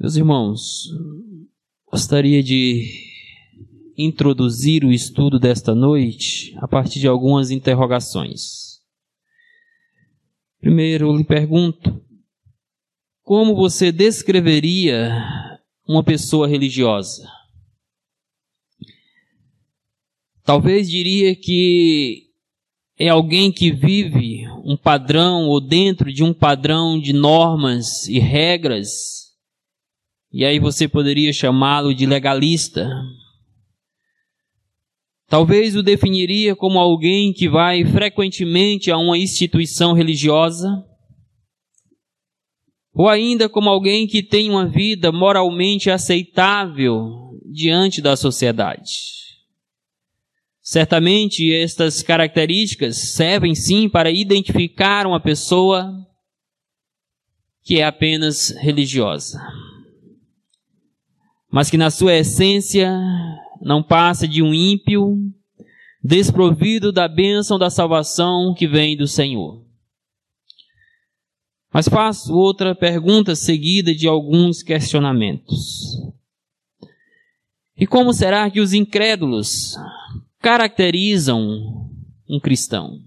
Meus irmãos, gostaria de introduzir o estudo desta noite a partir de algumas interrogações. Primeiro, eu lhe pergunto: como você descreveria uma pessoa religiosa? Talvez diria que é alguém que vive um padrão ou dentro de um padrão de normas e regras e aí você poderia chamá-lo de legalista. Talvez o definiria como alguém que vai frequentemente a uma instituição religiosa, ou ainda como alguém que tem uma vida moralmente aceitável diante da sociedade. Certamente estas características servem sim para identificar uma pessoa que é apenas religiosa mas que na sua essência não passa de um ímpio, desprovido da bênção da salvação que vem do Senhor. Mas faço outra pergunta seguida de alguns questionamentos. E como será que os incrédulos caracterizam um cristão?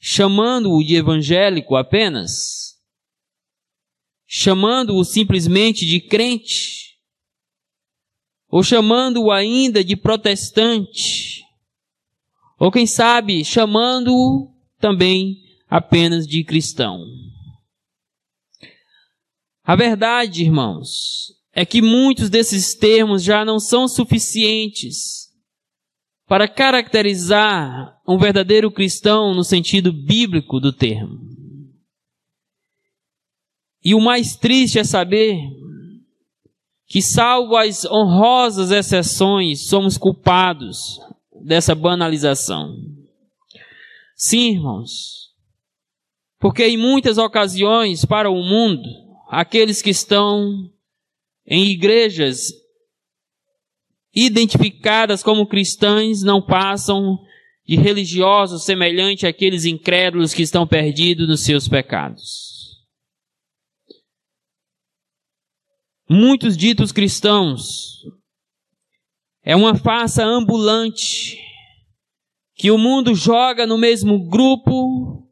Chamando-o de evangélico apenas? Chamando-o simplesmente de crente, ou chamando-o ainda de protestante, ou quem sabe chamando-o também apenas de cristão. A verdade, irmãos, é que muitos desses termos já não são suficientes para caracterizar um verdadeiro cristão no sentido bíblico do termo. E o mais triste é saber que, salvo as honrosas exceções, somos culpados dessa banalização. Sim, irmãos. Porque em muitas ocasiões, para o mundo, aqueles que estão em igrejas identificadas como cristãs não passam de religiosos semelhante àqueles incrédulos que estão perdidos nos seus pecados. Muitos ditos cristãos. É uma farsa ambulante que o mundo joga no mesmo grupo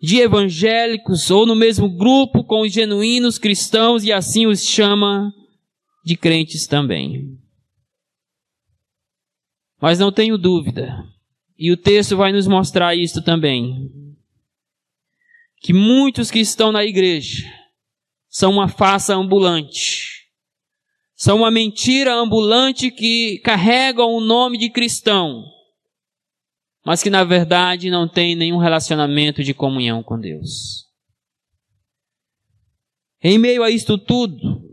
de evangélicos ou no mesmo grupo com os genuínos cristãos e assim os chama de crentes também. Mas não tenho dúvida, e o texto vai nos mostrar isso também, que muitos que estão na igreja são uma farsa ambulante são uma mentira ambulante que carregam o nome de cristão, mas que na verdade não tem nenhum relacionamento de comunhão com Deus. Em meio a isto tudo,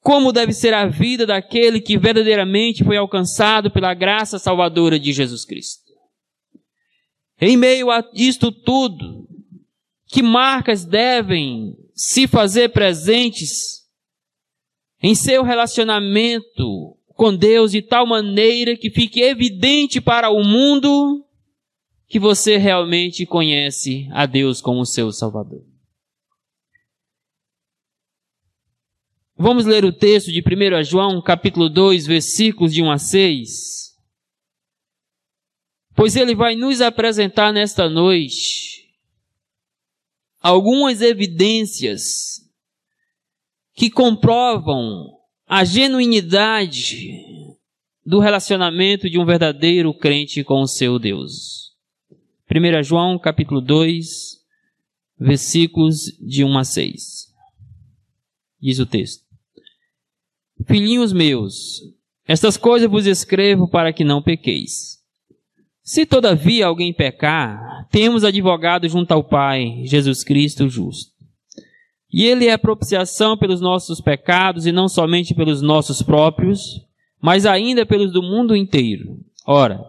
como deve ser a vida daquele que verdadeiramente foi alcançado pela graça salvadora de Jesus Cristo? Em meio a isto tudo, que marcas devem se fazer presentes em seu relacionamento com Deus de tal maneira que fique evidente para o mundo que você realmente conhece a Deus como seu Salvador. Vamos ler o texto de 1 João, capítulo 2, versículos de 1 a 6. Pois ele vai nos apresentar nesta noite algumas evidências que comprovam a genuinidade do relacionamento de um verdadeiro crente com o seu Deus. 1 João capítulo 2, versículos de 1 a 6. Diz o texto. Filhinhos meus, estas coisas vos escrevo para que não pequeis. Se todavia alguém pecar, temos advogado junto ao Pai, Jesus Cristo justo. E ele é propiciação pelos nossos pecados e não somente pelos nossos próprios, mas ainda pelos do mundo inteiro. Ora,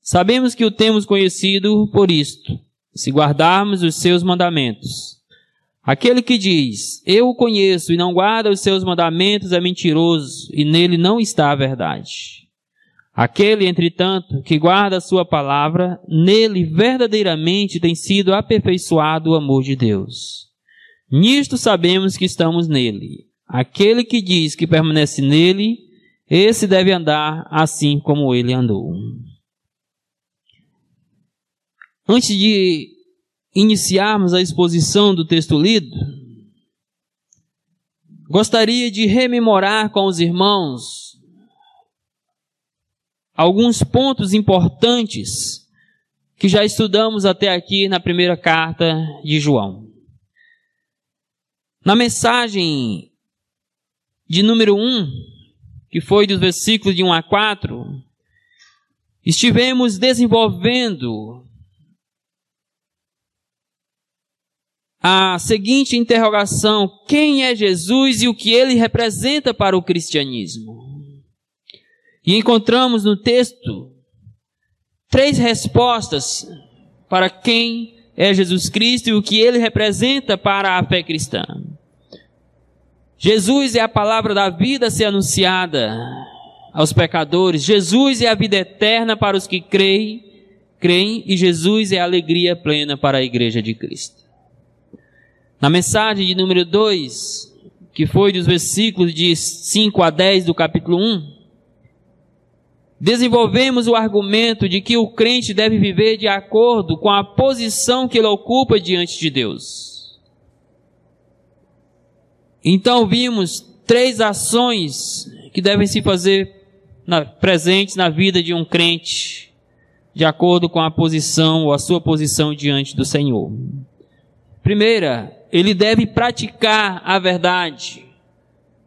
sabemos que o temos conhecido por isto, se guardarmos os seus mandamentos. Aquele que diz, eu o conheço e não guarda os seus mandamentos é mentiroso e nele não está a verdade. Aquele, entretanto, que guarda a sua palavra, nele verdadeiramente tem sido aperfeiçoado o amor de Deus. Nisto sabemos que estamos nele. Aquele que diz que permanece nele, esse deve andar assim como ele andou. Antes de iniciarmos a exposição do texto lido, gostaria de rememorar com os irmãos alguns pontos importantes que já estudamos até aqui na primeira carta de João. Na mensagem de número 1, que foi dos versículos de 1 a 4, estivemos desenvolvendo a seguinte interrogação: quem é Jesus e o que ele representa para o cristianismo? E encontramos no texto três respostas para quem é Jesus Cristo e o que ele representa para a fé cristã. Jesus é a palavra da vida a ser anunciada aos pecadores. Jesus é a vida eterna para os que creem, creem e Jesus é a alegria plena para a igreja de Cristo. Na mensagem de número 2, que foi dos versículos de 5 a 10 do capítulo 1, desenvolvemos o argumento de que o crente deve viver de acordo com a posição que ele ocupa diante de Deus. Então vimos três ações que devem se fazer na, presentes na vida de um crente, de acordo com a posição ou a sua posição diante do Senhor. Primeira, ele deve praticar a verdade.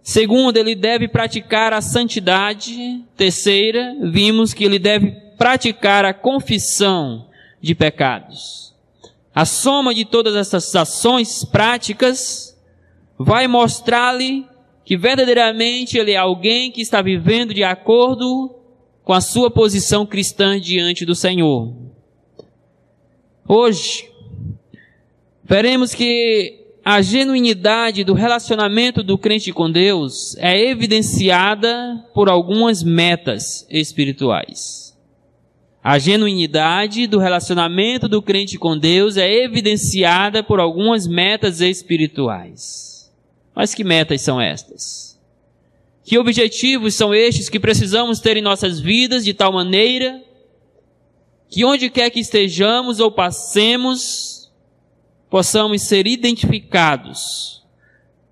Segundo, ele deve praticar a santidade. Terceira, vimos que ele deve praticar a confissão de pecados. A soma de todas essas ações práticas vai mostrar-lhe que verdadeiramente ele é alguém que está vivendo de acordo com a sua posição cristã diante do Senhor. Hoje, veremos que a genuinidade do relacionamento do crente com Deus é evidenciada por algumas metas espirituais. A genuinidade do relacionamento do crente com Deus é evidenciada por algumas metas espirituais. Mas que metas são estas? Que objetivos são estes que precisamos ter em nossas vidas de tal maneira que onde quer que estejamos ou passemos, possamos ser identificados,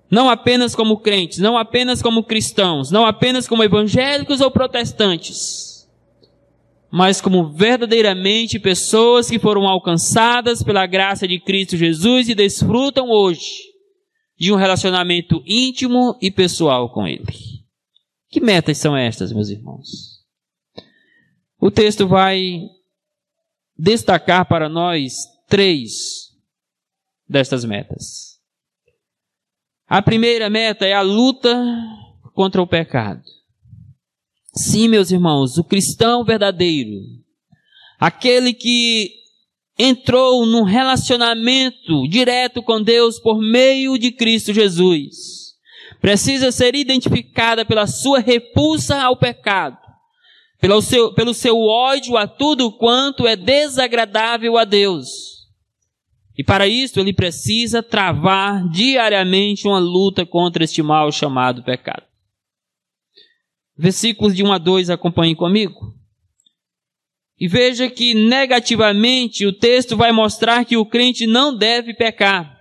não apenas como crentes, não apenas como cristãos, não apenas como evangélicos ou protestantes, mas como verdadeiramente pessoas que foram alcançadas pela graça de Cristo Jesus e desfrutam hoje de um relacionamento íntimo e pessoal com Ele. Que metas são estas, meus irmãos? O texto vai destacar para nós três destas metas. A primeira meta é a luta contra o pecado. Sim, meus irmãos, o cristão verdadeiro, aquele que entrou num relacionamento direto com Deus por meio de Cristo Jesus, precisa ser identificada pela sua repulsa ao pecado, pelo seu, pelo seu ódio a tudo quanto é desagradável a Deus e para isso ele precisa travar diariamente uma luta contra este mal chamado pecado. Versículos de 1 a 2 acompanhem comigo. E veja que negativamente o texto vai mostrar que o crente não deve pecar.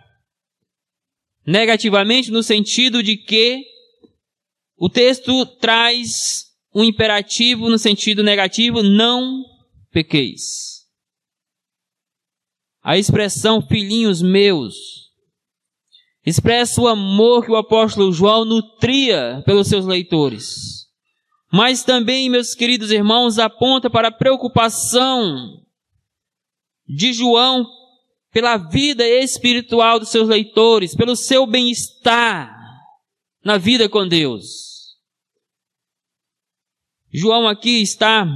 Negativamente no sentido de que o texto traz um imperativo no sentido negativo, não pequeis a expressão filhinhos meus, expressa o amor que o apóstolo João nutria pelos seus leitores. Mas também, meus queridos irmãos, aponta para a preocupação de João pela vida espiritual dos seus leitores, pelo seu bem-estar na vida com Deus. João aqui está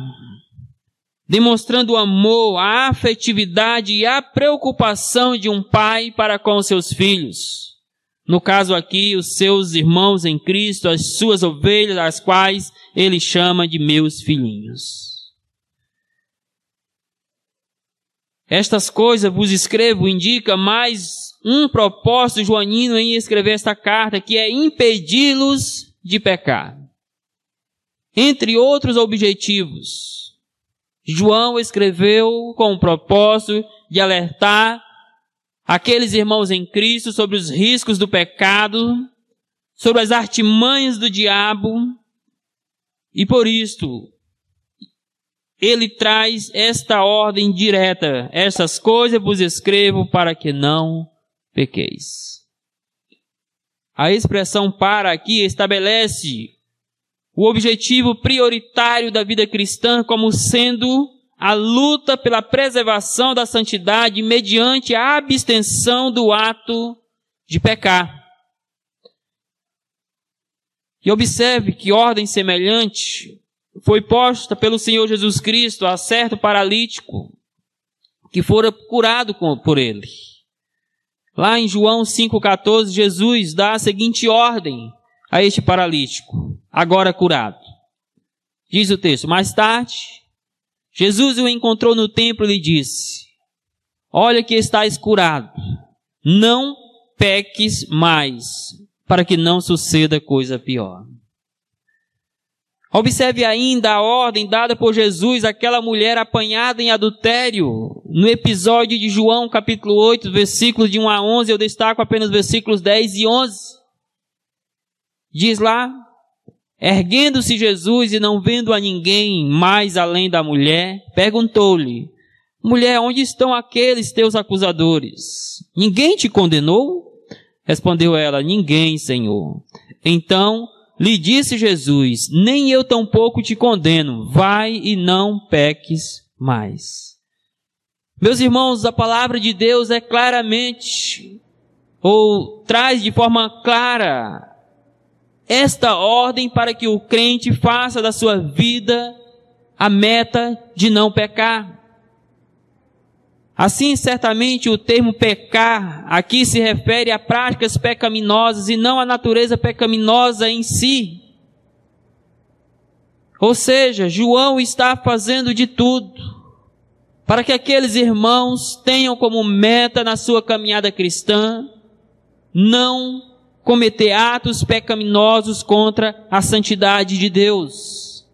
demonstrando o amor, a afetividade e a preocupação de um pai para com seus filhos. No caso aqui, os seus irmãos em Cristo, as suas ovelhas, as quais ele chama de meus filhinhos. Estas coisas vos escrevo, indica mais um propósito joanino em escrever esta carta, que é impedi-los de pecar. Entre outros objetivos, João escreveu com o propósito de alertar aqueles irmãos em Cristo sobre os riscos do pecado, sobre as artimanhas do diabo, e por isto ele traz esta ordem direta: essas coisas vos escrevo para que não pequeis. A expressão para aqui estabelece o objetivo prioritário da vida cristã como sendo a luta pela preservação da santidade mediante a abstenção do ato de pecar. E observe que ordem semelhante foi posta pelo Senhor Jesus Cristo a certo paralítico que fora curado por ele. Lá em João 5,14, Jesus dá a seguinte ordem a este paralítico, agora curado. Diz o texto: Mais tarde, Jesus o encontrou no templo e lhe disse: Olha que estás curado, não peques mais, para que não suceda coisa pior. Observe ainda a ordem dada por Jesus àquela mulher apanhada em adultério. No episódio de João, capítulo 8, versículos de 1 a 11, eu destaco apenas versículos 10 e 11. Diz lá: Erguendo-se Jesus e não vendo a ninguém mais além da mulher, perguntou-lhe: Mulher, onde estão aqueles teus acusadores? Ninguém te condenou? Respondeu ela: Ninguém, Senhor. Então, lhe disse Jesus: Nem eu tampouco te condeno, vai e não peques mais. Meus irmãos, a palavra de Deus é claramente, ou traz de forma clara, esta ordem para que o crente faça da sua vida a meta de não pecar. Assim, certamente o termo pecar aqui se refere a práticas pecaminosas e não à natureza pecaminosa em si. Ou seja, João está fazendo de tudo para que aqueles irmãos tenham como meta na sua caminhada cristã não cometer atos pecaminosos contra a santidade de Deus.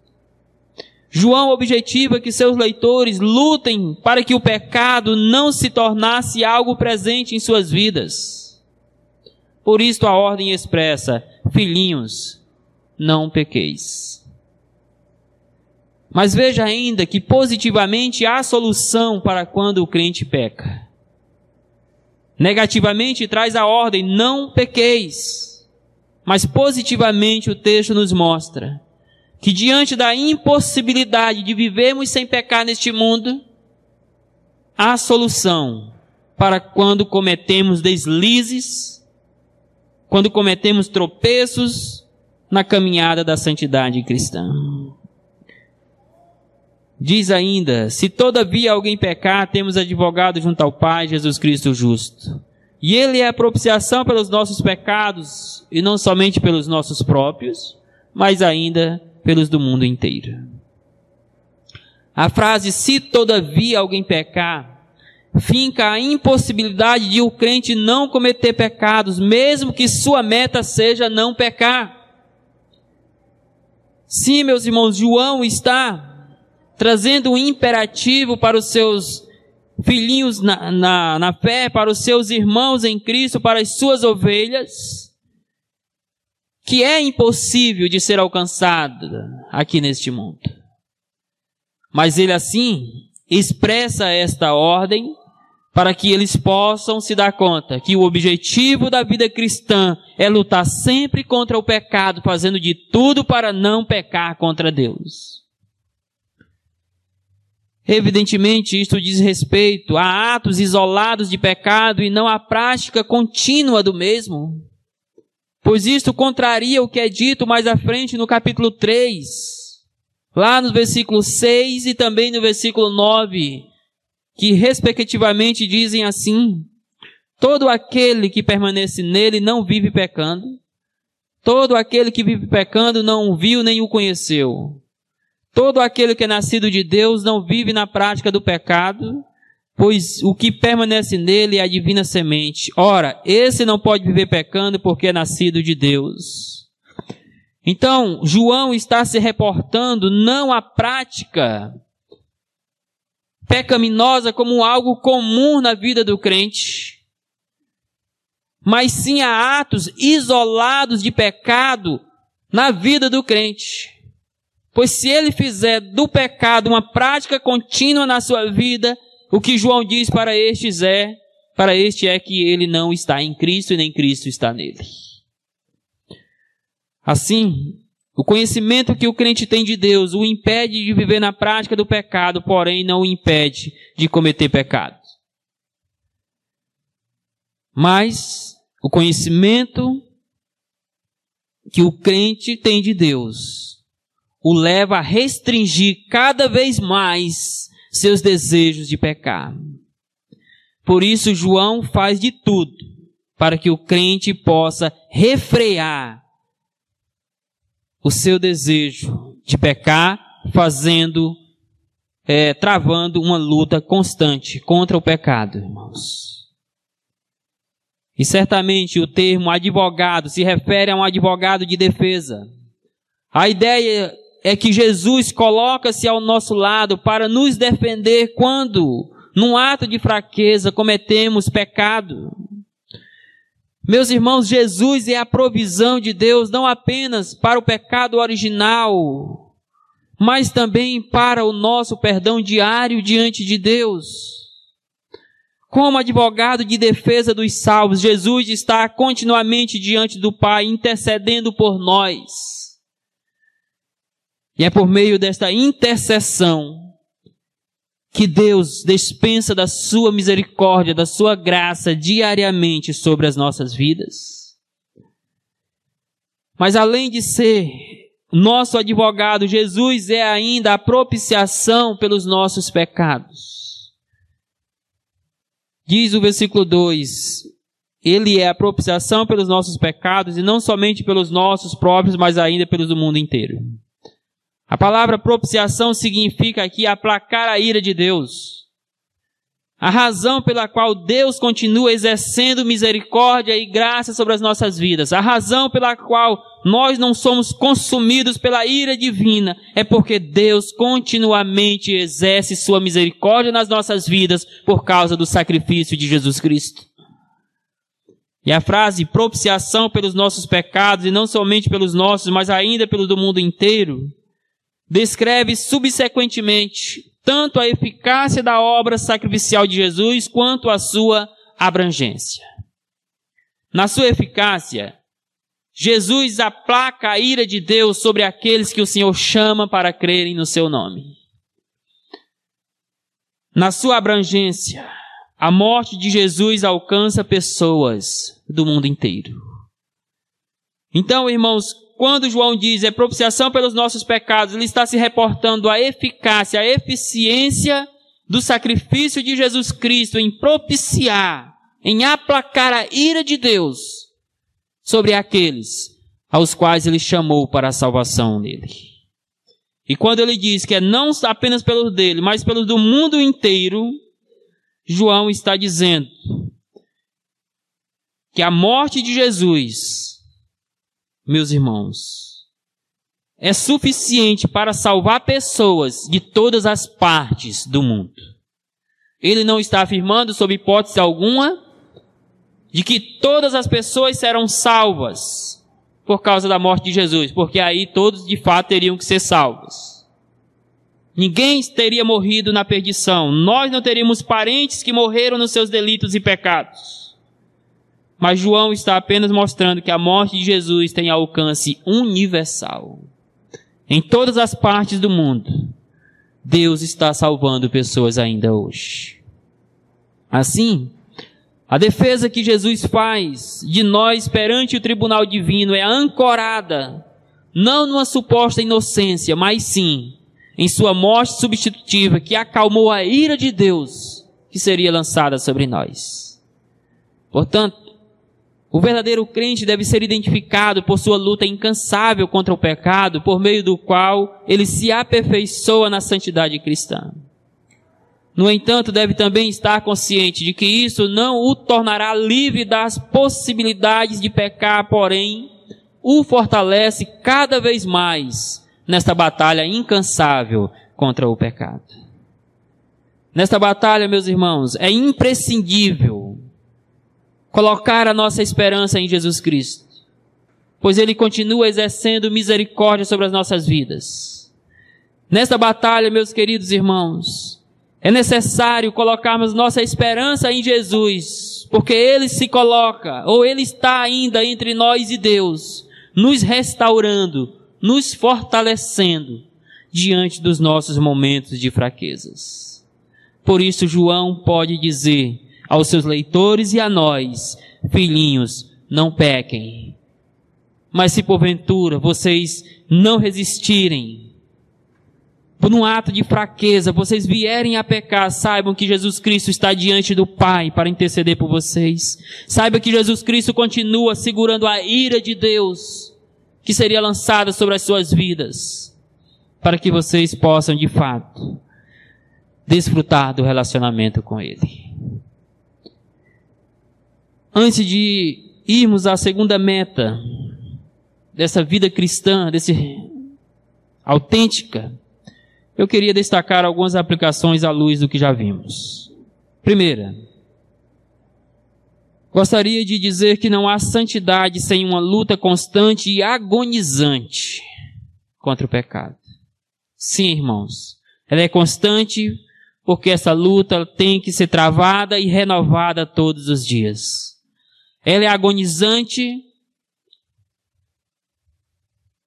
João objetiva que seus leitores lutem para que o pecado não se tornasse algo presente em suas vidas. Por isto a ordem expressa: filhinhos, não pequeis. Mas veja ainda que positivamente há solução para quando o crente peca. Negativamente traz a ordem: não pequeis. Mas positivamente o texto nos mostra que diante da impossibilidade de vivermos sem pecar neste mundo, há solução para quando cometemos deslizes, quando cometemos tropeços na caminhada da santidade cristã. Diz ainda: se todavia alguém pecar, temos advogado junto ao Pai, Jesus Cristo justo. E Ele é a propiciação pelos nossos pecados, e não somente pelos nossos próprios, mas ainda pelos do mundo inteiro. A frase, se todavia alguém pecar, finca a impossibilidade de o crente não cometer pecados, mesmo que sua meta seja não pecar. Sim, meus irmãos, João está trazendo um imperativo para os seus filhinhos na, na, na fé, para os seus irmãos em Cristo, para as suas ovelhas que é impossível de ser alcançada aqui neste mundo. Mas ele assim expressa esta ordem para que eles possam se dar conta que o objetivo da vida cristã é lutar sempre contra o pecado, fazendo de tudo para não pecar contra Deus. Evidentemente, isto diz respeito a atos isolados de pecado e não à prática contínua do mesmo pois isto contraria o que é dito mais à frente no capítulo 3, lá no versículo 6 e também no versículo 9, que respectivamente dizem assim: Todo aquele que permanece nele não vive pecando, todo aquele que vive pecando não o viu nem o conheceu. Todo aquele que é nascido de Deus não vive na prática do pecado, pois o que permanece nele é a divina semente. Ora, esse não pode viver pecando porque é nascido de Deus. Então, João está se reportando não à prática pecaminosa como algo comum na vida do crente, mas sim a atos isolados de pecado na vida do crente. Pois se ele fizer do pecado uma prática contínua na sua vida, o que João diz para estes é, para este é que ele não está em Cristo e nem Cristo está nele. Assim, o conhecimento que o crente tem de Deus o impede de viver na prática do pecado, porém não o impede de cometer pecados. Mas o conhecimento que o crente tem de Deus o leva a restringir cada vez mais seus desejos de pecar. Por isso, João faz de tudo para que o crente possa refrear o seu desejo de pecar, fazendo, é, travando uma luta constante contra o pecado, irmãos. E certamente o termo advogado se refere a um advogado de defesa. A ideia é que Jesus coloca-se ao nosso lado para nos defender quando, num ato de fraqueza, cometemos pecado. Meus irmãos, Jesus é a provisão de Deus não apenas para o pecado original, mas também para o nosso perdão diário diante de Deus. Como advogado de defesa dos salvos, Jesus está continuamente diante do Pai, intercedendo por nós. E é por meio desta intercessão que Deus dispensa da sua misericórdia, da sua graça diariamente sobre as nossas vidas. Mas além de ser nosso advogado, Jesus é ainda a propiciação pelos nossos pecados. Diz o versículo 2: Ele é a propiciação pelos nossos pecados e não somente pelos nossos próprios, mas ainda pelos do mundo inteiro. A palavra propiciação significa aqui aplacar a ira de Deus. A razão pela qual Deus continua exercendo misericórdia e graça sobre as nossas vidas, a razão pela qual nós não somos consumidos pela ira divina, é porque Deus continuamente exerce sua misericórdia nas nossas vidas por causa do sacrifício de Jesus Cristo. E a frase propiciação pelos nossos pecados, e não somente pelos nossos, mas ainda pelo do mundo inteiro, descreve subsequentemente tanto a eficácia da obra sacrificial de Jesus quanto a sua abrangência. Na sua eficácia, Jesus aplaca a ira de Deus sobre aqueles que o Senhor chama para crerem no seu nome. Na sua abrangência, a morte de Jesus alcança pessoas do mundo inteiro. Então, irmãos, quando João diz é propiciação pelos nossos pecados, ele está se reportando à eficácia, à eficiência do sacrifício de Jesus Cristo em propiciar, em aplacar a ira de Deus sobre aqueles aos quais ele chamou para a salvação dele. E quando ele diz que é não apenas pelos dele, mas pelos do mundo inteiro, João está dizendo que a morte de Jesus meus irmãos, é suficiente para salvar pessoas de todas as partes do mundo. Ele não está afirmando, sob hipótese alguma, de que todas as pessoas serão salvas por causa da morte de Jesus, porque aí todos de fato teriam que ser salvos. Ninguém teria morrido na perdição. Nós não teríamos parentes que morreram nos seus delitos e pecados. Mas João está apenas mostrando que a morte de Jesus tem alcance universal. Em todas as partes do mundo, Deus está salvando pessoas ainda hoje. Assim, a defesa que Jesus faz de nós perante o tribunal divino é ancorada não numa suposta inocência, mas sim em sua morte substitutiva que acalmou a ira de Deus que seria lançada sobre nós. Portanto, o verdadeiro crente deve ser identificado por sua luta incansável contra o pecado, por meio do qual ele se aperfeiçoa na santidade cristã. No entanto, deve também estar consciente de que isso não o tornará livre das possibilidades de pecar, porém, o fortalece cada vez mais nesta batalha incansável contra o pecado. Nesta batalha, meus irmãos, é imprescindível colocar a nossa esperança em Jesus Cristo, pois Ele continua exercendo misericórdia sobre as nossas vidas. Nesta batalha, meus queridos irmãos, é necessário colocarmos nossa esperança em Jesus, porque Ele se coloca, ou Ele está ainda entre nós e Deus, nos restaurando, nos fortalecendo diante dos nossos momentos de fraquezas. Por isso, João pode dizer aos seus leitores e a nós, filhinhos, não pequem. Mas se porventura vocês não resistirem, por um ato de fraqueza, vocês vierem a pecar, saibam que Jesus Cristo está diante do Pai para interceder por vocês. Saiba que Jesus Cristo continua segurando a ira de Deus que seria lançada sobre as suas vidas, para que vocês possam de fato desfrutar do relacionamento com Ele. Antes de irmos à segunda meta dessa vida cristã, desse autêntica, eu queria destacar algumas aplicações à luz do que já vimos. Primeira, gostaria de dizer que não há santidade sem uma luta constante e agonizante contra o pecado. Sim, irmãos, ela é constante porque essa luta tem que ser travada e renovada todos os dias. Ela é agonizante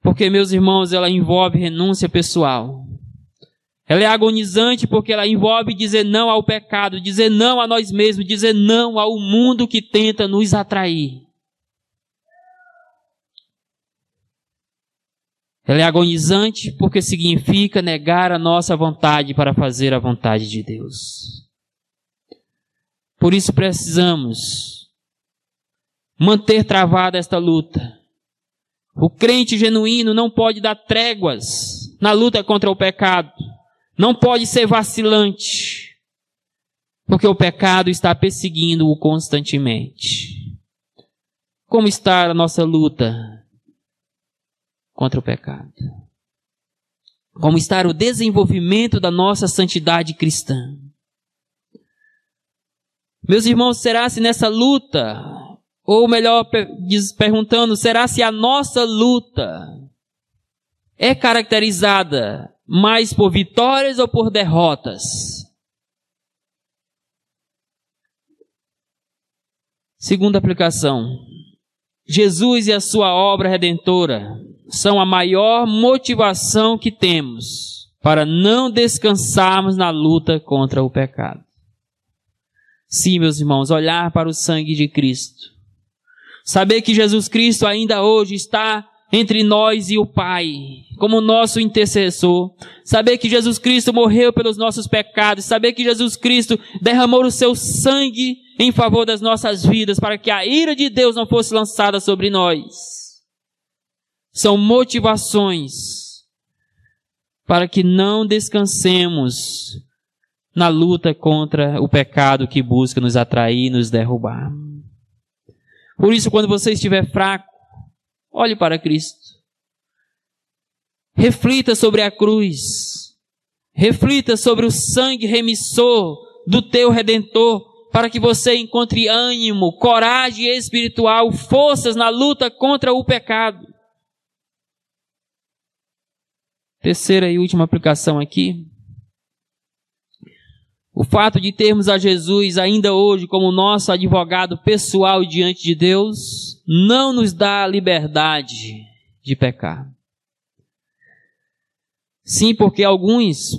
porque, meus irmãos, ela envolve renúncia pessoal. Ela é agonizante porque ela envolve dizer não ao pecado, dizer não a nós mesmos, dizer não ao mundo que tenta nos atrair. Ela é agonizante porque significa negar a nossa vontade para fazer a vontade de Deus. Por isso precisamos manter travada esta luta. O crente genuíno não pode dar tréguas na luta contra o pecado. Não pode ser vacilante, porque o pecado está perseguindo-o constantemente. Como está a nossa luta contra o pecado? Como está o desenvolvimento da nossa santidade cristã? Meus irmãos, será se nessa luta, ou melhor, perguntando, será se a nossa luta é caracterizada mais por vitórias ou por derrotas? Segunda aplicação. Jesus e a sua obra redentora são a maior motivação que temos para não descansarmos na luta contra o pecado. Sim, meus irmãos, olhar para o sangue de Cristo. Saber que Jesus Cristo ainda hoje está entre nós e o Pai, como nosso intercessor. Saber que Jesus Cristo morreu pelos nossos pecados, saber que Jesus Cristo derramou o seu sangue em favor das nossas vidas, para que a ira de Deus não fosse lançada sobre nós. São motivações para que não descansemos na luta contra o pecado que busca nos atrair e nos derrubar. Por isso, quando você estiver fraco, Olhe para Cristo. Reflita sobre a cruz. Reflita sobre o sangue remissor do teu redentor, para que você encontre ânimo, coragem espiritual, forças na luta contra o pecado. Terceira e última aplicação aqui. O fato de termos a Jesus ainda hoje como nosso advogado pessoal diante de Deus não nos dá liberdade de pecar. Sim, porque alguns,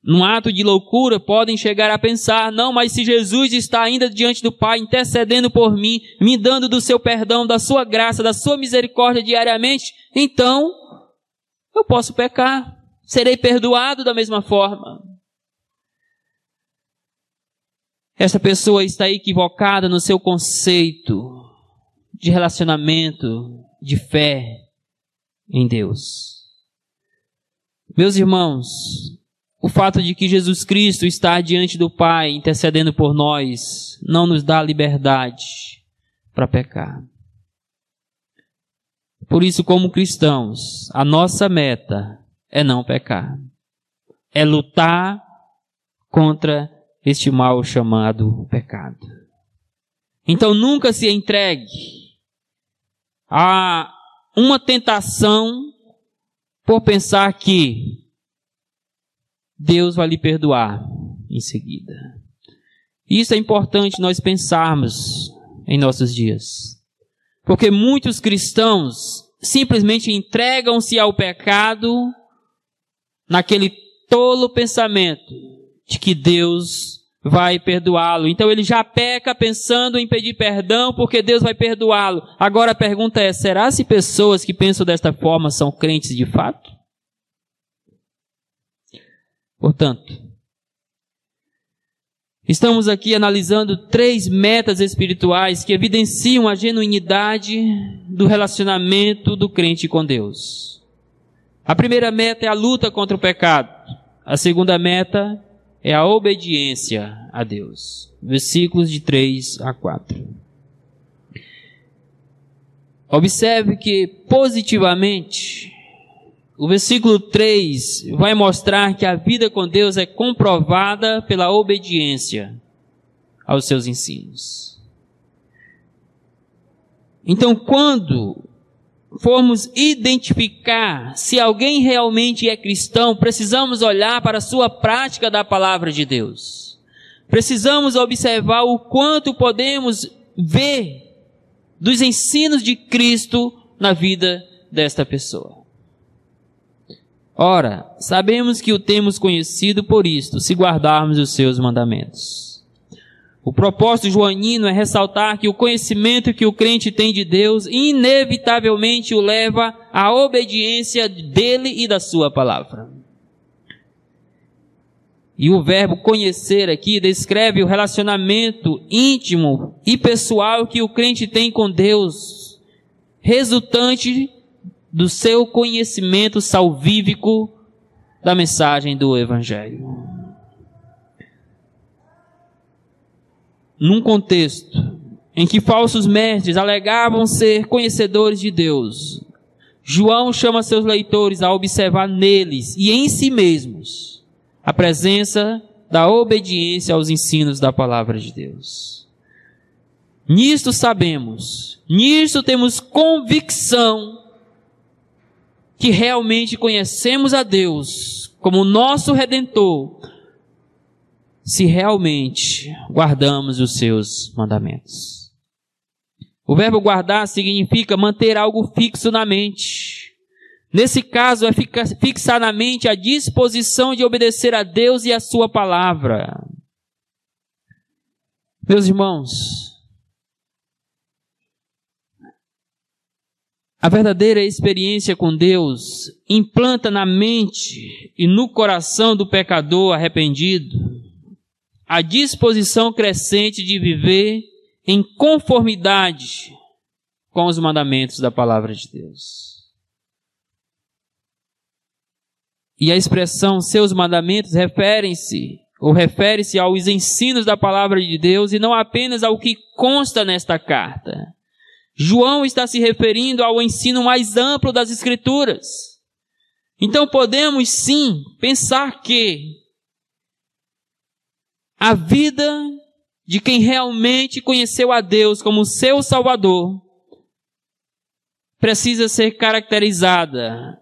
num ato de loucura, podem chegar a pensar: não, mas se Jesus está ainda diante do Pai, intercedendo por mim, me dando do seu perdão, da sua graça, da sua misericórdia diariamente, então eu posso pecar, serei perdoado da mesma forma. Essa pessoa está equivocada no seu conceito de relacionamento, de fé em Deus. Meus irmãos, o fato de que Jesus Cristo está diante do Pai intercedendo por nós não nos dá liberdade para pecar. Por isso, como cristãos, a nossa meta é não pecar. É lutar contra este mal chamado pecado. Então nunca se entregue a uma tentação por pensar que Deus vai lhe perdoar em seguida. Isso é importante nós pensarmos em nossos dias. Porque muitos cristãos simplesmente entregam-se ao pecado naquele tolo pensamento de que Deus vai perdoá-lo. Então ele já peca pensando em pedir perdão porque Deus vai perdoá-lo. Agora a pergunta é: será se pessoas que pensam desta forma são crentes de fato? Portanto, estamos aqui analisando três metas espirituais que evidenciam a genuinidade do relacionamento do crente com Deus. A primeira meta é a luta contra o pecado. A segunda meta é a obediência a Deus. Versículos de 3 a 4. Observe que positivamente o versículo 3 vai mostrar que a vida com Deus é comprovada pela obediência aos seus ensinos. Então, quando formos identificar se alguém realmente é cristão, precisamos olhar para a sua prática da palavra de Deus. Precisamos observar o quanto podemos ver dos ensinos de Cristo na vida desta pessoa. Ora, sabemos que o temos conhecido por isto, se guardarmos os seus mandamentos. O propósito joanino é ressaltar que o conhecimento que o crente tem de Deus inevitavelmente o leva à obediência dele e da sua palavra. E o verbo conhecer aqui descreve o relacionamento íntimo e pessoal que o crente tem com Deus, resultante do seu conhecimento salvífico da mensagem do Evangelho. Num contexto em que falsos mestres alegavam ser conhecedores de Deus, João chama seus leitores a observar neles e em si mesmos a presença da obediência aos ensinos da palavra de Deus. Nisto sabemos, nisto temos convicção que realmente conhecemos a Deus como nosso redentor, se realmente guardamos os seus mandamentos. O verbo guardar significa manter algo fixo na mente. Nesse caso, é fixar na mente a disposição de obedecer a Deus e a Sua palavra. Meus irmãos, A verdadeira experiência com Deus implanta na mente e no coração do pecador arrependido a disposição crescente de viver em conformidade com os mandamentos da palavra de Deus. E a expressão seus mandamentos referem-se ou refere-se aos ensinos da palavra de Deus e não apenas ao que consta nesta carta. João está se referindo ao ensino mais amplo das Escrituras. Então podemos sim pensar que a vida de quem realmente conheceu a Deus como seu Salvador precisa ser caracterizada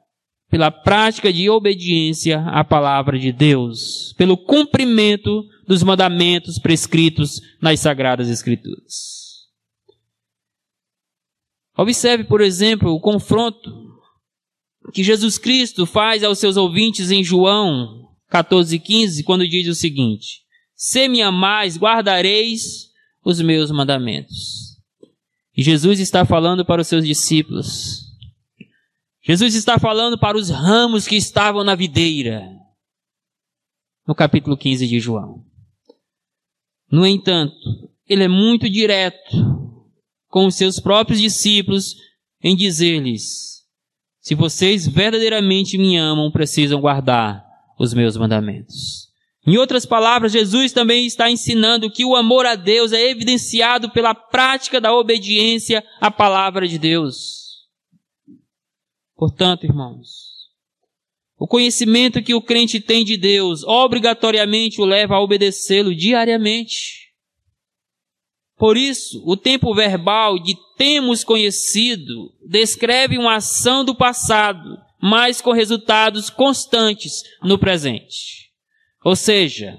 pela prática de obediência à palavra de Deus, pelo cumprimento dos mandamentos prescritos nas Sagradas Escrituras. Observe, por exemplo, o confronto que Jesus Cristo faz aos seus ouvintes em João 14,15, quando diz o seguinte: Se me amais, guardareis os meus mandamentos. E Jesus está falando para os seus discípulos. Jesus está falando para os ramos que estavam na videira. No capítulo 15 de João. No entanto, ele é muito direto com os seus próprios discípulos em dizer-lhes: Se vocês verdadeiramente me amam, precisam guardar os meus mandamentos. Em outras palavras, Jesus também está ensinando que o amor a Deus é evidenciado pela prática da obediência à palavra de Deus. Portanto, irmãos, o conhecimento que o crente tem de Deus obrigatoriamente o leva a obedecê-lo diariamente. Por isso, o tempo verbal de temos conhecido descreve uma ação do passado, mas com resultados constantes no presente. Ou seja,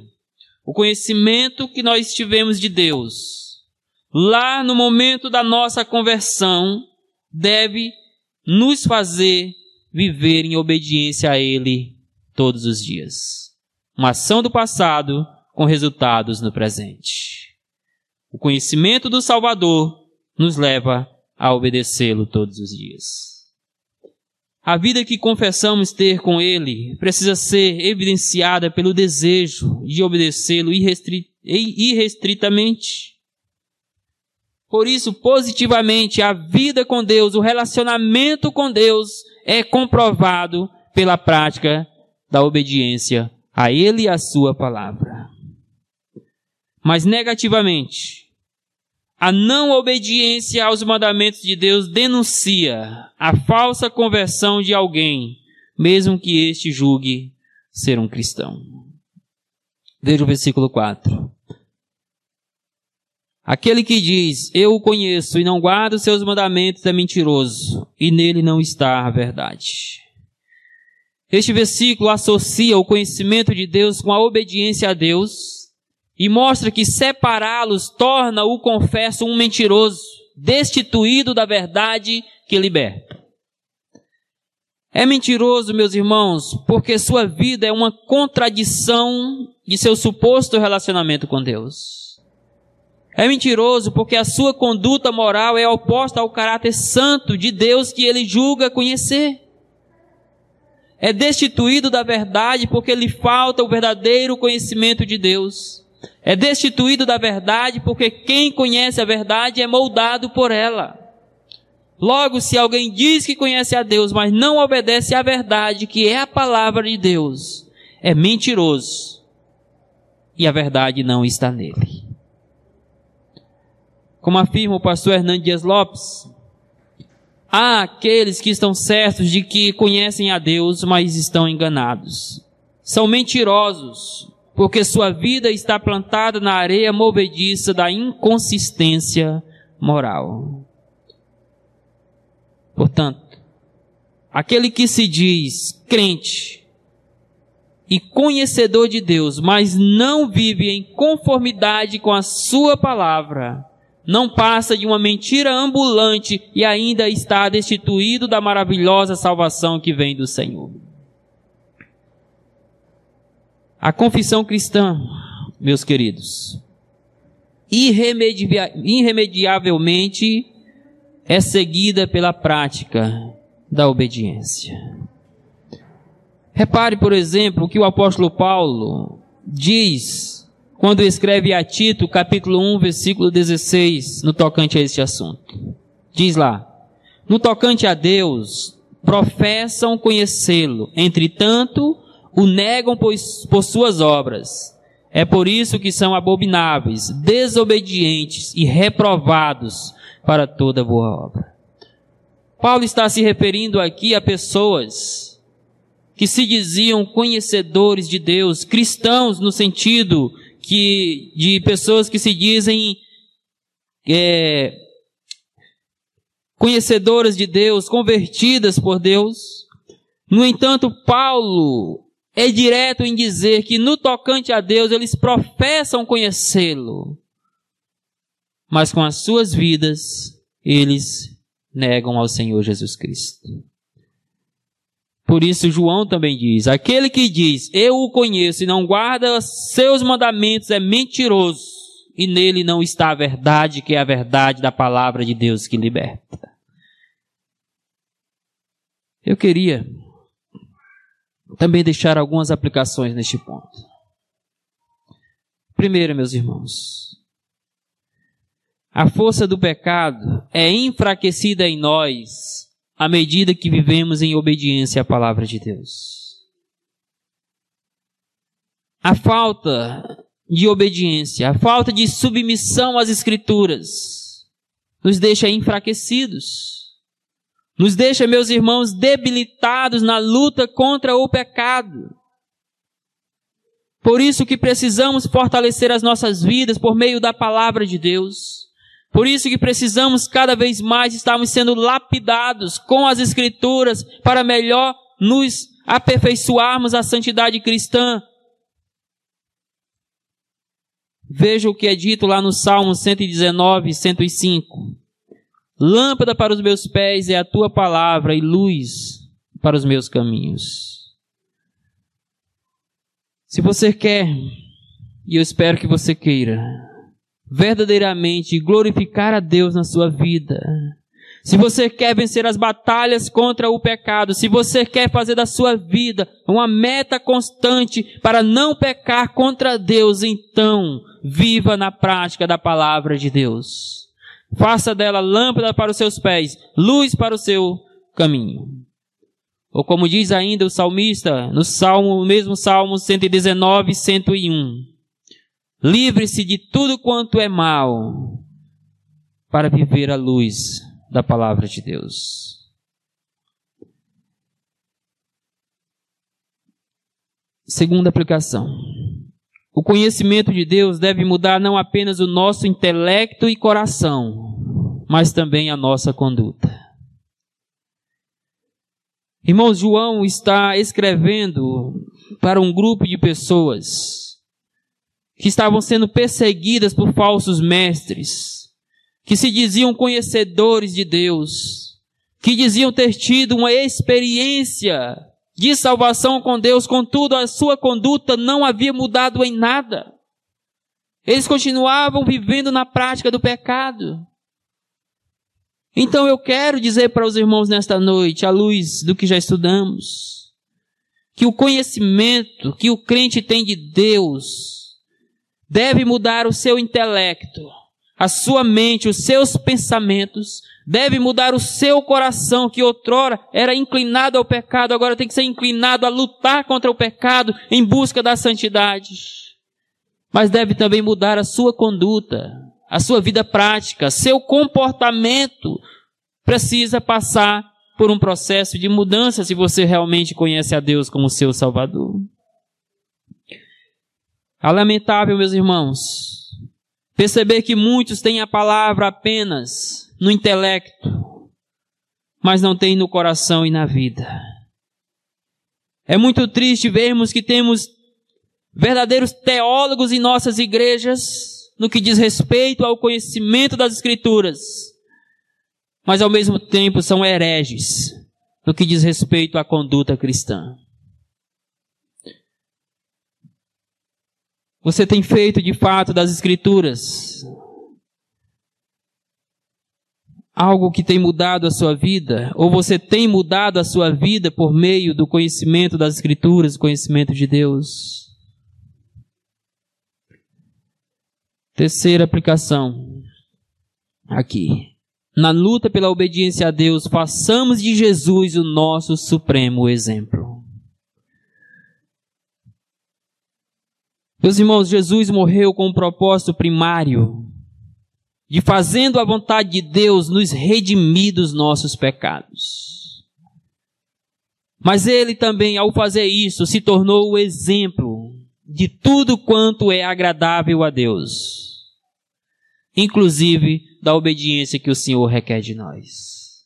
o conhecimento que nós tivemos de Deus, lá no momento da nossa conversão, deve nos fazer viver em obediência a Ele todos os dias. Uma ação do passado com resultados no presente. O conhecimento do Salvador nos leva a obedecê-lo todos os dias. A vida que confessamos ter com Ele precisa ser evidenciada pelo desejo de obedecê-lo irrestritamente. Por isso, positivamente, a vida com Deus, o relacionamento com Deus é comprovado pela prática da obediência a Ele e a Sua palavra. Mas negativamente, a não obediência aos mandamentos de Deus denuncia a falsa conversão de alguém, mesmo que este julgue ser um cristão. Veja o versículo 4. Aquele que diz, eu o conheço e não guarda os seus mandamentos é mentiroso, e nele não está a verdade. Este versículo associa o conhecimento de Deus com a obediência a Deus, e mostra que separá-los torna o confesso um mentiroso, destituído da verdade que liberta. É mentiroso, meus irmãos, porque sua vida é uma contradição de seu suposto relacionamento com Deus. É mentiroso porque a sua conduta moral é oposta ao caráter santo de Deus que ele julga conhecer. É destituído da verdade porque lhe falta o verdadeiro conhecimento de Deus. É destituído da verdade porque quem conhece a verdade é moldado por ela. Logo, se alguém diz que conhece a Deus, mas não obedece à verdade, que é a palavra de Deus, é mentiroso. E a verdade não está nele. Como afirma o pastor Hernandes Dias Lopes, há aqueles que estão certos de que conhecem a Deus, mas estão enganados. São mentirosos, porque sua vida está plantada na areia movediça da inconsistência moral. Portanto, aquele que se diz crente e conhecedor de Deus, mas não vive em conformidade com a sua palavra, não passa de uma mentira ambulante e ainda está destituído da maravilhosa salvação que vem do Senhor. A confissão cristã, meus queridos, irremediavelmente é seguida pela prática da obediência. Repare, por exemplo, o que o apóstolo Paulo diz quando escreve a Tito, capítulo 1, versículo 16, no tocante a este assunto. Diz lá: No tocante a Deus, professam conhecê-lo, entretanto, o negam por, por suas obras. É por isso que são abomináveis, desobedientes e reprovados para toda boa obra. Paulo está se referindo aqui a pessoas que se diziam conhecedores de Deus, cristãos no sentido que de pessoas que se dizem é, conhecedoras de Deus, convertidas por Deus. No entanto, Paulo é direto em dizer que no tocante a Deus eles professam conhecê-lo, mas com as suas vidas eles negam ao Senhor Jesus Cristo. Por isso João também diz: aquele que diz eu o conheço e não guarda seus mandamentos é mentiroso, e nele não está a verdade, que é a verdade da palavra de Deus que liberta. Eu queria também deixar algumas aplicações neste ponto. Primeiro, meus irmãos, a força do pecado é enfraquecida em nós à medida que vivemos em obediência à palavra de Deus. a falta de obediência, a falta de submissão às Escrituras, nos deixa enfraquecidos, nos deixa, meus irmãos, debilitados na luta contra o pecado. Por isso que precisamos fortalecer as nossas vidas por meio da palavra de Deus. Por isso que precisamos cada vez mais estarmos sendo lapidados com as escrituras para melhor nos aperfeiçoarmos a santidade cristã. Veja o que é dito lá no Salmo 119, 105. Lâmpada para os meus pés é a tua palavra e luz para os meus caminhos. Se você quer, e eu espero que você queira, verdadeiramente glorificar a Deus na sua vida, se você quer vencer as batalhas contra o pecado, se você quer fazer da sua vida uma meta constante para não pecar contra Deus, então viva na prática da palavra de Deus. Faça dela lâmpada para os seus pés, luz para o seu caminho. Ou como diz ainda o salmista, no salmo, mesmo salmo 119, 101. Livre-se de tudo quanto é mal para viver a luz da palavra de Deus. Segunda aplicação. O conhecimento de Deus deve mudar não apenas o nosso intelecto e coração, mas também a nossa conduta. Irmãos, João está escrevendo para um grupo de pessoas que estavam sendo perseguidas por falsos mestres, que se diziam conhecedores de Deus, que diziam ter tido uma experiência de salvação com Deus, contudo a sua conduta não havia mudado em nada. Eles continuavam vivendo na prática do pecado. Então eu quero dizer para os irmãos nesta noite, à luz do que já estudamos, que o conhecimento que o crente tem de Deus deve mudar o seu intelecto, a sua mente, os seus pensamentos, deve mudar o seu coração, que outrora era inclinado ao pecado, agora tem que ser inclinado a lutar contra o pecado em busca da santidade. Mas deve também mudar a sua conduta, a sua vida prática, seu comportamento precisa passar por um processo de mudança se você realmente conhece a Deus como seu Salvador. É lamentável, meus irmãos, perceber que muitos têm a palavra apenas no intelecto, mas não têm no coração e na vida. É muito triste vermos que temos verdadeiros teólogos em nossas igrejas no que diz respeito ao conhecimento das Escrituras, mas ao mesmo tempo são hereges no que diz respeito à conduta cristã. Você tem feito de fato das Escrituras algo que tem mudado a sua vida? Ou você tem mudado a sua vida por meio do conhecimento das Escrituras, conhecimento de Deus? Terceira aplicação. Aqui. Na luta pela obediência a Deus, façamos de Jesus o nosso supremo exemplo. Meus irmãos, Jesus morreu com um propósito primário de fazendo a vontade de Deus nos redimir dos nossos pecados. Mas ele também, ao fazer isso, se tornou o exemplo de tudo quanto é agradável a Deus inclusive da obediência que o Senhor requer de nós.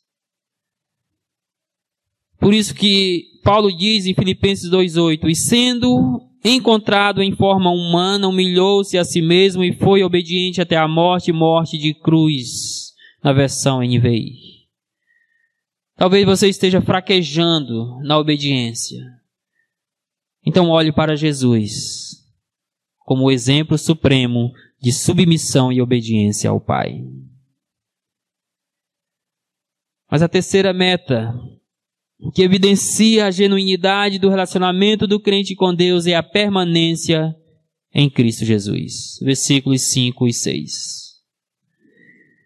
Por isso que Paulo diz em Filipenses 2:8, e sendo encontrado em forma humana, humilhou-se a si mesmo e foi obediente até a morte, morte de cruz, na versão NVI. Talvez você esteja fraquejando na obediência. Então olhe para Jesus como o exemplo supremo de submissão e obediência ao Pai. Mas a terceira meta, que evidencia a genuinidade do relacionamento do crente com Deus, é a permanência em Cristo Jesus. Versículos 5 e 6.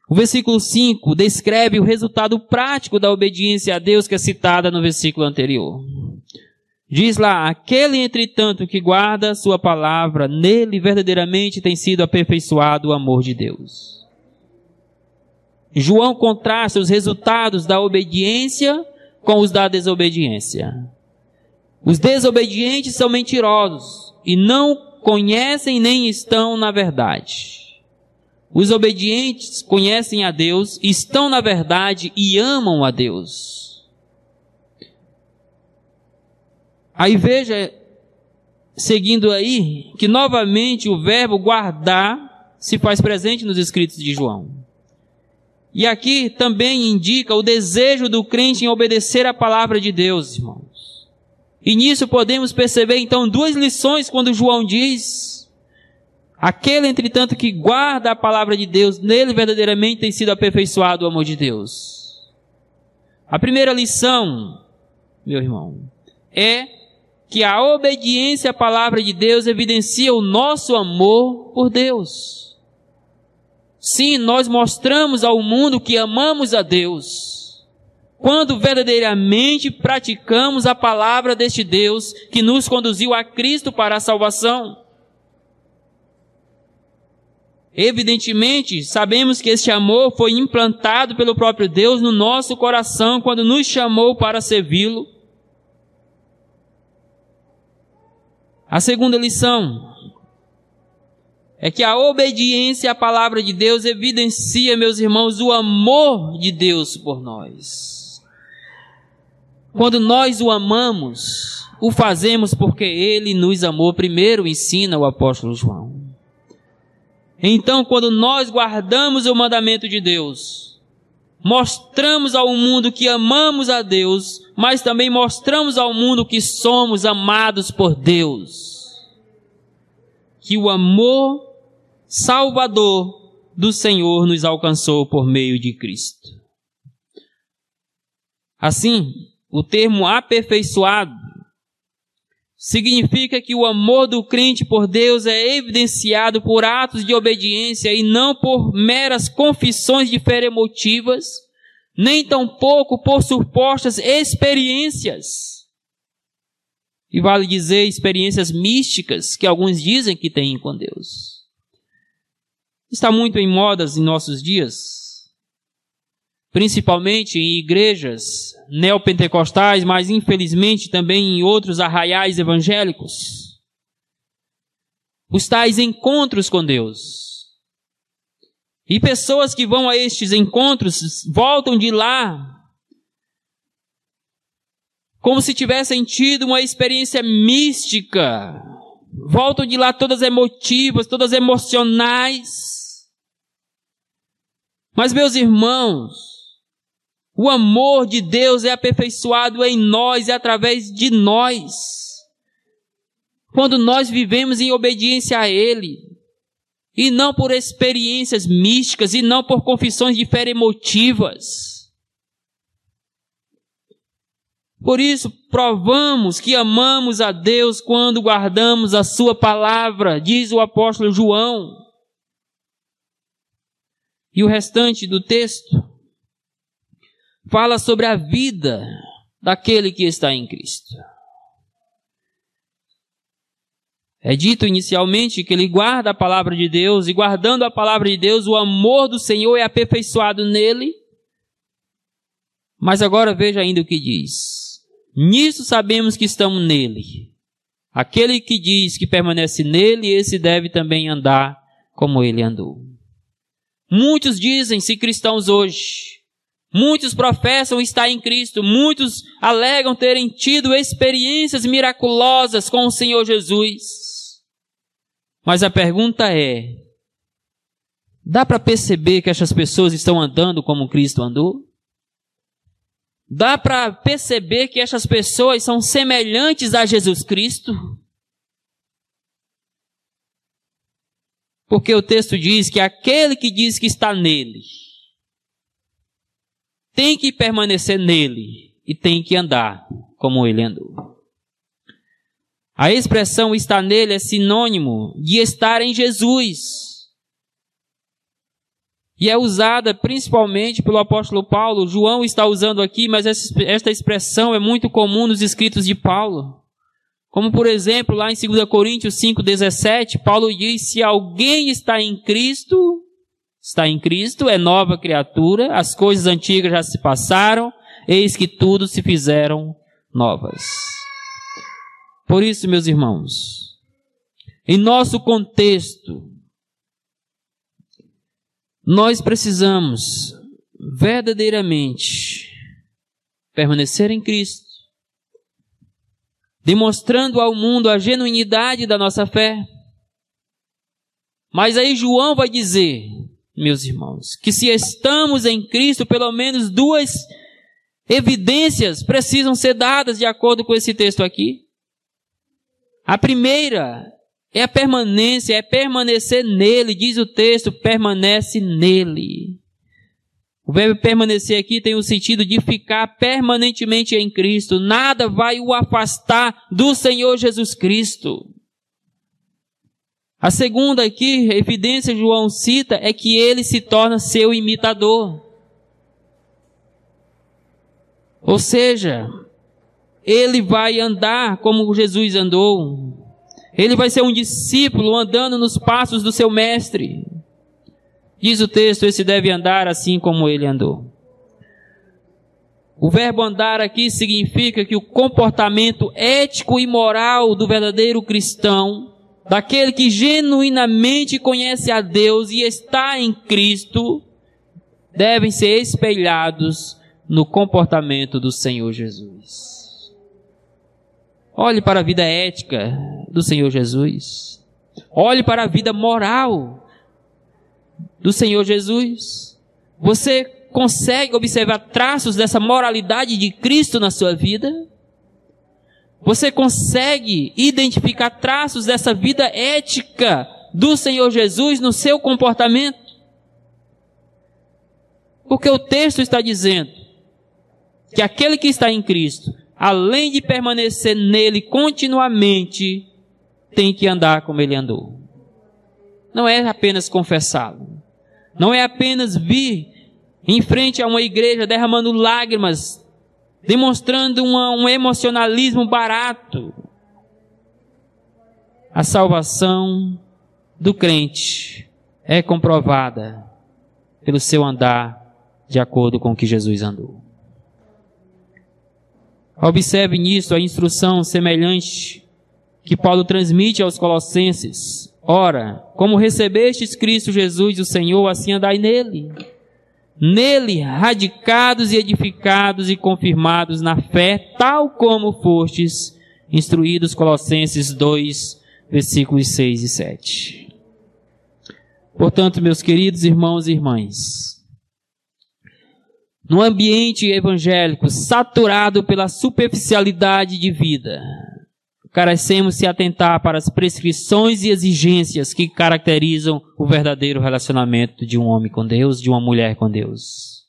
O versículo 5 descreve o resultado prático da obediência a Deus que é citada no versículo anterior. Diz lá: aquele, entretanto, que guarda sua palavra, nele verdadeiramente tem sido aperfeiçoado o amor de Deus. João contrasta os resultados da obediência com os da desobediência. Os desobedientes são mentirosos e não conhecem nem estão na verdade. Os obedientes conhecem a Deus, estão na verdade e amam a Deus. Aí veja, seguindo aí, que novamente o verbo guardar se faz presente nos escritos de João. E aqui também indica o desejo do crente em obedecer a palavra de Deus, irmãos. E nisso podemos perceber então duas lições quando João diz: Aquele, entretanto, que guarda a palavra de Deus, nele verdadeiramente tem sido aperfeiçoado o amor de Deus. A primeira lição, meu irmão, é que a obediência à palavra de Deus evidencia o nosso amor por Deus. Sim, nós mostramos ao mundo que amamos a Deus. Quando verdadeiramente praticamos a palavra deste Deus que nos conduziu a Cristo para a salvação. Evidentemente, sabemos que este amor foi implantado pelo próprio Deus no nosso coração quando nos chamou para servi-lo. A segunda lição, é que a obediência à palavra de Deus evidencia, meus irmãos, o amor de Deus por nós. Quando nós o amamos, o fazemos porque ele nos amou primeiro, ensina o apóstolo João. Então, quando nós guardamos o mandamento de Deus, mostramos ao mundo que amamos a Deus, mas também mostramos ao mundo que somos amados por Deus que o amor salvador do Senhor nos alcançou por meio de Cristo. Assim, o termo aperfeiçoado significa que o amor do crente por Deus é evidenciado por atos de obediência e não por meras confissões de fé emotivas, nem tampouco por supostas experiências e vale dizer experiências místicas que alguns dizem que têm com Deus. Está muito em modas em nossos dias, principalmente em igrejas neopentecostais, mas infelizmente também em outros arraiais evangélicos. Os tais encontros com Deus. E pessoas que vão a estes encontros voltam de lá como se tivessem tido uma experiência mística. Voltam de lá todas emotivas, todas emocionais. Mas, meus irmãos, o amor de Deus é aperfeiçoado em nós e através de nós. Quando nós vivemos em obediência a Ele, e não por experiências místicas, e não por confissões de fé emotivas. Por isso, provamos que amamos a Deus quando guardamos a Sua palavra, diz o apóstolo João. E o restante do texto fala sobre a vida daquele que está em Cristo. É dito inicialmente que ele guarda a palavra de Deus, e guardando a palavra de Deus, o amor do Senhor é aperfeiçoado nele. Mas agora veja ainda o que diz. Nisso sabemos que estamos nele. Aquele que diz que permanece nele, esse deve também andar como ele andou. Muitos dizem-se cristãos hoje. Muitos professam estar em Cristo. Muitos alegam terem tido experiências miraculosas com o Senhor Jesus. Mas a pergunta é: dá para perceber que essas pessoas estão andando como Cristo andou? Dá para perceber que essas pessoas são semelhantes a Jesus Cristo? Porque o texto diz que aquele que diz que está nele tem que permanecer nele e tem que andar como ele andou. A expressão estar nele é sinônimo de estar em Jesus. E é usada principalmente pelo apóstolo Paulo. João está usando aqui, mas esta expressão é muito comum nos escritos de Paulo. Como por exemplo, lá em 2 Coríntios 5:17, Paulo diz: "Se alguém está em Cristo, está em Cristo, é nova criatura, as coisas antigas já se passaram, eis que tudo se fizeram novas." Por isso, meus irmãos, em nosso contexto, nós precisamos verdadeiramente permanecer em Cristo, demonstrando ao mundo a genuinidade da nossa fé. Mas aí João vai dizer, meus irmãos, que se estamos em Cristo, pelo menos duas evidências precisam ser dadas de acordo com esse texto aqui. A primeira é a permanência, é permanecer nele, diz o texto, permanece nele. O verbo permanecer aqui tem o sentido de ficar permanentemente em Cristo. Nada vai o afastar do Senhor Jesus Cristo. A segunda aqui, evidência João cita, é que ele se torna seu imitador. Ou seja, ele vai andar como Jesus andou. Ele vai ser um discípulo andando nos passos do seu mestre. Diz o texto: esse deve andar assim como ele andou. O verbo andar aqui significa que o comportamento ético e moral do verdadeiro cristão, daquele que genuinamente conhece a Deus e está em Cristo, devem ser espelhados no comportamento do Senhor Jesus. Olhe para a vida ética do Senhor Jesus. Olhe para a vida moral do Senhor Jesus. Você consegue observar traços dessa moralidade de Cristo na sua vida? Você consegue identificar traços dessa vida ética do Senhor Jesus no seu comportamento? Porque o texto está dizendo que aquele que está em Cristo, além de permanecer nele continuamente, tem que andar como ele andou. Não é apenas confessá-lo. Não é apenas vir em frente a uma igreja derramando lágrimas, demonstrando uma, um emocionalismo barato. A salvação do crente é comprovada pelo seu andar de acordo com o que Jesus andou. Observe nisso a instrução semelhante que Paulo transmite aos Colossenses. Ora, como recebestes Cristo Jesus, o Senhor, assim andai nele. Nele, radicados e edificados e confirmados na fé, tal como fostes instruídos. Colossenses 2, versículos 6 e 7. Portanto, meus queridos irmãos e irmãs, no ambiente evangélico saturado pela superficialidade de vida, carecemos se atentar para as prescrições e exigências que caracterizam o verdadeiro relacionamento de um homem com Deus, de uma mulher com Deus.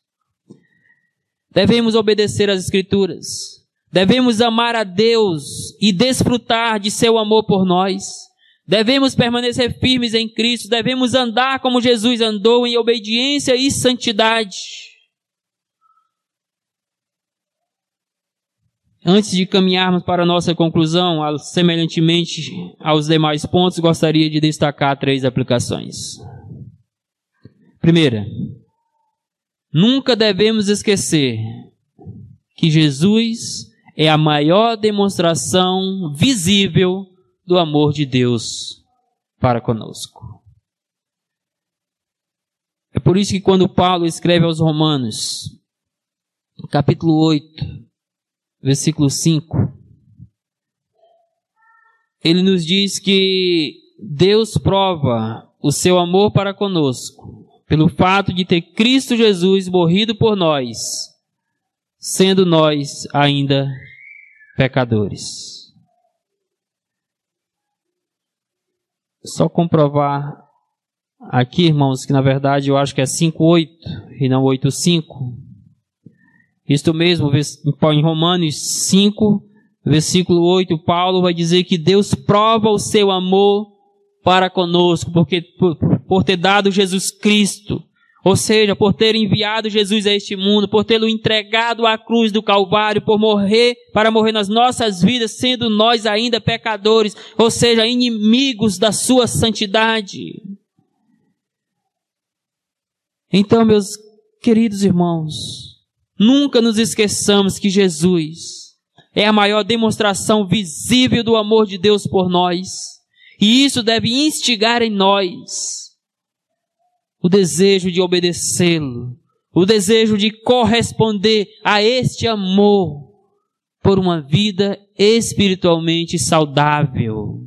Devemos obedecer às Escrituras. Devemos amar a Deus e desfrutar de seu amor por nós. Devemos permanecer firmes em Cristo. Devemos andar como Jesus andou em obediência e santidade. Antes de caminharmos para a nossa conclusão, semelhantemente aos demais pontos, gostaria de destacar três aplicações. Primeira, nunca devemos esquecer que Jesus é a maior demonstração visível do amor de Deus para conosco. É por isso que quando Paulo escreve aos Romanos, capítulo 8, versículo 5, ele nos diz que Deus prova o seu amor para conosco pelo fato de ter Cristo Jesus morrido por nós, sendo nós ainda pecadores. Só comprovar aqui, irmãos, que na verdade eu acho que é 5.8 e não 8.5. Isto mesmo, em Romanos 5, versículo 8, Paulo vai dizer que Deus prova o seu amor para conosco, porque por, por ter dado Jesus Cristo. Ou seja, por ter enviado Jesus a este mundo, por tê-lo entregado à cruz do Calvário, por morrer, para morrer nas nossas vidas, sendo nós ainda pecadores, ou seja, inimigos da sua santidade. Então, meus queridos irmãos, nunca nos esqueçamos que Jesus é a maior demonstração visível do amor de Deus por nós. E isso deve instigar em nós o desejo de obedecê-lo, o desejo de corresponder a este amor por uma vida espiritualmente saudável.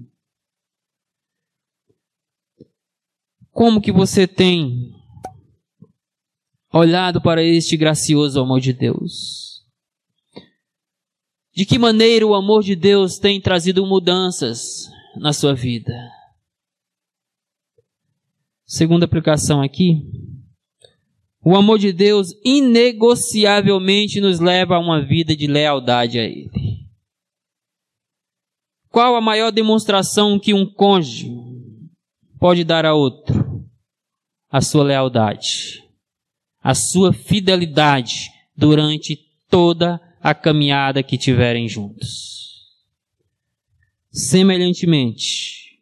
Como que você tem olhado para este gracioso amor de Deus? De que maneira o amor de Deus tem trazido mudanças na sua vida? Segunda aplicação aqui. O amor de Deus inegociavelmente nos leva a uma vida de lealdade a Ele. Qual a maior demonstração que um cônjuge pode dar a outro? A sua lealdade, a sua fidelidade durante toda a caminhada que tiverem juntos. Semelhantemente,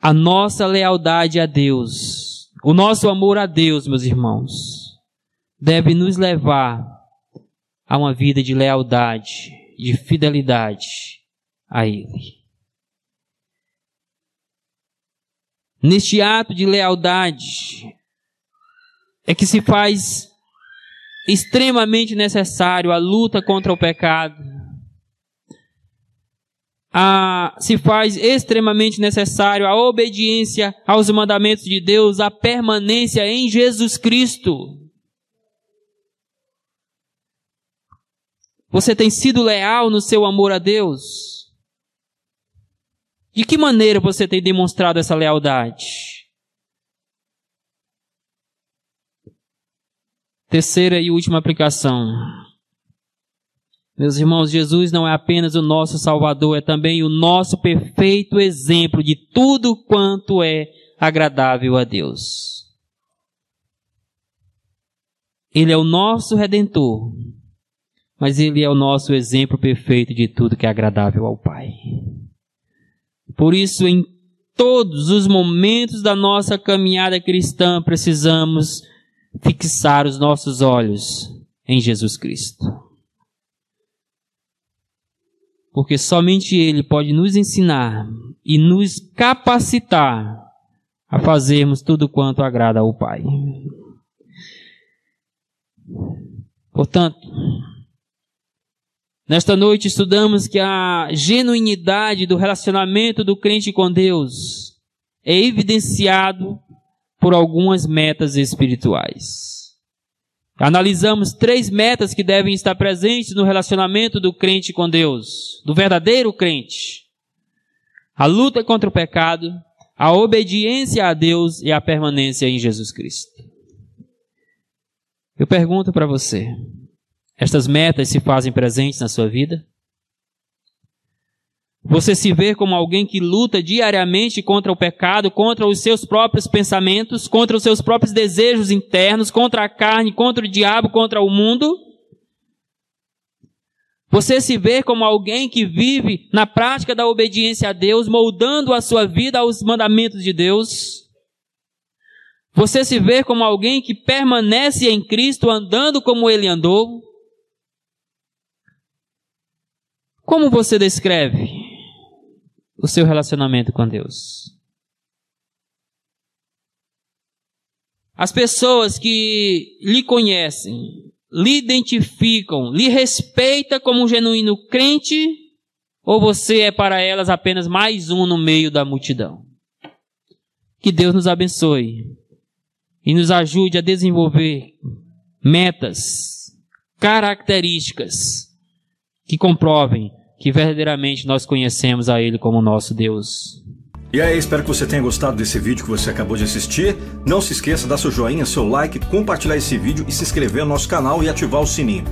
a nossa lealdade a Deus, o nosso amor a Deus, meus irmãos, deve nos levar a uma vida de lealdade, de fidelidade a Ele. Neste ato de lealdade é que se faz extremamente necessário a luta contra o pecado, a, se faz extremamente necessário a obediência aos mandamentos de Deus, a permanência em Jesus Cristo. Você tem sido leal no seu amor a Deus? De que maneira você tem demonstrado essa lealdade? Terceira e última aplicação. Meus irmãos, Jesus não é apenas o nosso Salvador, é também o nosso perfeito exemplo de tudo quanto é agradável a Deus. Ele é o nosso redentor, mas ele é o nosso exemplo perfeito de tudo que é agradável ao Pai. Por isso, em todos os momentos da nossa caminhada cristã, precisamos fixar os nossos olhos em Jesus Cristo porque somente Ele pode nos ensinar e nos capacitar a fazermos tudo quanto agrada ao Pai. Portanto, nesta noite estudamos que a genuinidade do relacionamento do crente com Deus é evidenciado por algumas metas espirituais. Analisamos três metas que devem estar presentes no relacionamento do crente com Deus, do verdadeiro crente: a luta contra o pecado, a obediência a Deus e a permanência em Jesus Cristo. Eu pergunto para você: estas metas se fazem presentes na sua vida? Você se vê como alguém que luta diariamente contra o pecado, contra os seus próprios pensamentos, contra os seus próprios desejos internos, contra a carne, contra o diabo, contra o mundo? Você se vê como alguém que vive na prática da obediência a Deus, moldando a sua vida aos mandamentos de Deus? Você se vê como alguém que permanece em Cristo, andando como ele andou? Como você descreve o seu relacionamento com Deus. As pessoas que lhe conhecem, lhe identificam, lhe respeitam como um genuíno crente, ou você é para elas apenas mais um no meio da multidão? Que Deus nos abençoe e nos ajude a desenvolver metas, características que comprovem que verdadeiramente nós conhecemos a Ele como nosso Deus. E aí, espero que você tenha gostado desse vídeo que você acabou de assistir. Não se esqueça, dar seu joinha, seu like, compartilhar esse vídeo e se inscrever no nosso canal e ativar o sininho.